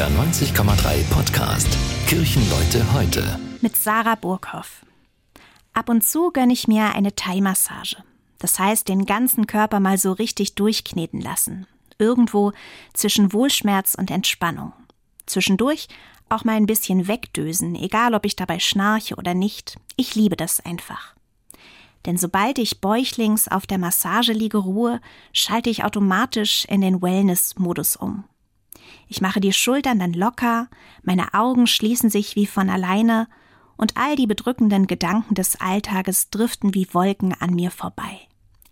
NDR 90,3 Podcast Kirchenleute heute. Mit Sarah Burghoff. Ab und zu gönne ich mir eine Thai-Massage. Das heißt, den ganzen Körper mal so richtig durchkneten lassen. Irgendwo zwischen Wohlschmerz und Entspannung. Zwischendurch auch mal ein bisschen wegdösen, egal ob ich dabei schnarche oder nicht. Ich liebe das einfach. Denn sobald ich bäuchlings auf der Massageliege ruhe, schalte ich automatisch in den Wellness-Modus um. Ich mache die Schultern dann locker, meine Augen schließen sich wie von alleine und all die bedrückenden Gedanken des Alltages driften wie Wolken an mir vorbei.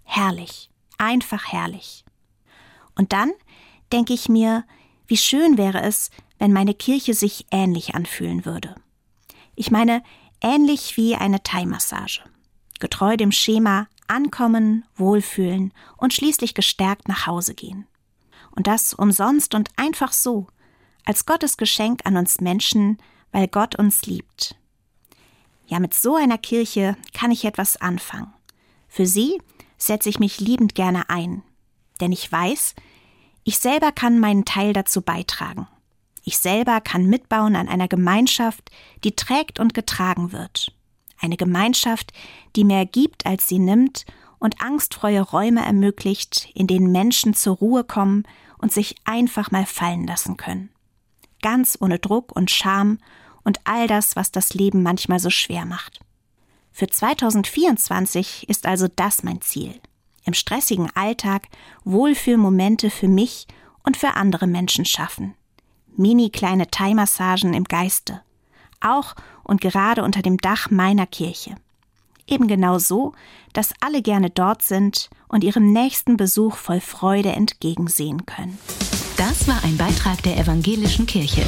Herrlich, einfach herrlich. Und dann denke ich mir, wie schön wäre es, wenn meine Kirche sich ähnlich anfühlen würde. Ich meine, ähnlich wie eine Thai-Massage. Getreu dem Schema ankommen, wohlfühlen und schließlich gestärkt nach Hause gehen. Und das umsonst und einfach so, als Gottes Geschenk an uns Menschen, weil Gott uns liebt. Ja, mit so einer Kirche kann ich etwas anfangen. Für sie setze ich mich liebend gerne ein, denn ich weiß, ich selber kann meinen Teil dazu beitragen. Ich selber kann mitbauen an einer Gemeinschaft, die trägt und getragen wird. Eine Gemeinschaft, die mehr gibt, als sie nimmt und angstfreie Räume ermöglicht, in denen Menschen zur Ruhe kommen und sich einfach mal fallen lassen können. Ganz ohne Druck und Scham und all das, was das Leben manchmal so schwer macht. Für 2024 ist also das mein Ziel. Im stressigen Alltag Wohlfühlmomente für mich und für andere Menschen schaffen. Mini kleine Thai-Massagen im Geiste. Auch und gerade unter dem Dach meiner Kirche. Eben genau so, dass alle gerne dort sind und ihrem nächsten Besuch voll Freude entgegensehen können. Das war ein Beitrag der Evangelischen Kirche.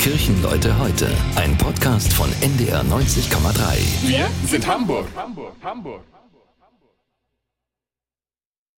Kirchenleute heute, ein Podcast von NDR 90,3. Wir sind Hamburg. Hamburg, Hamburg.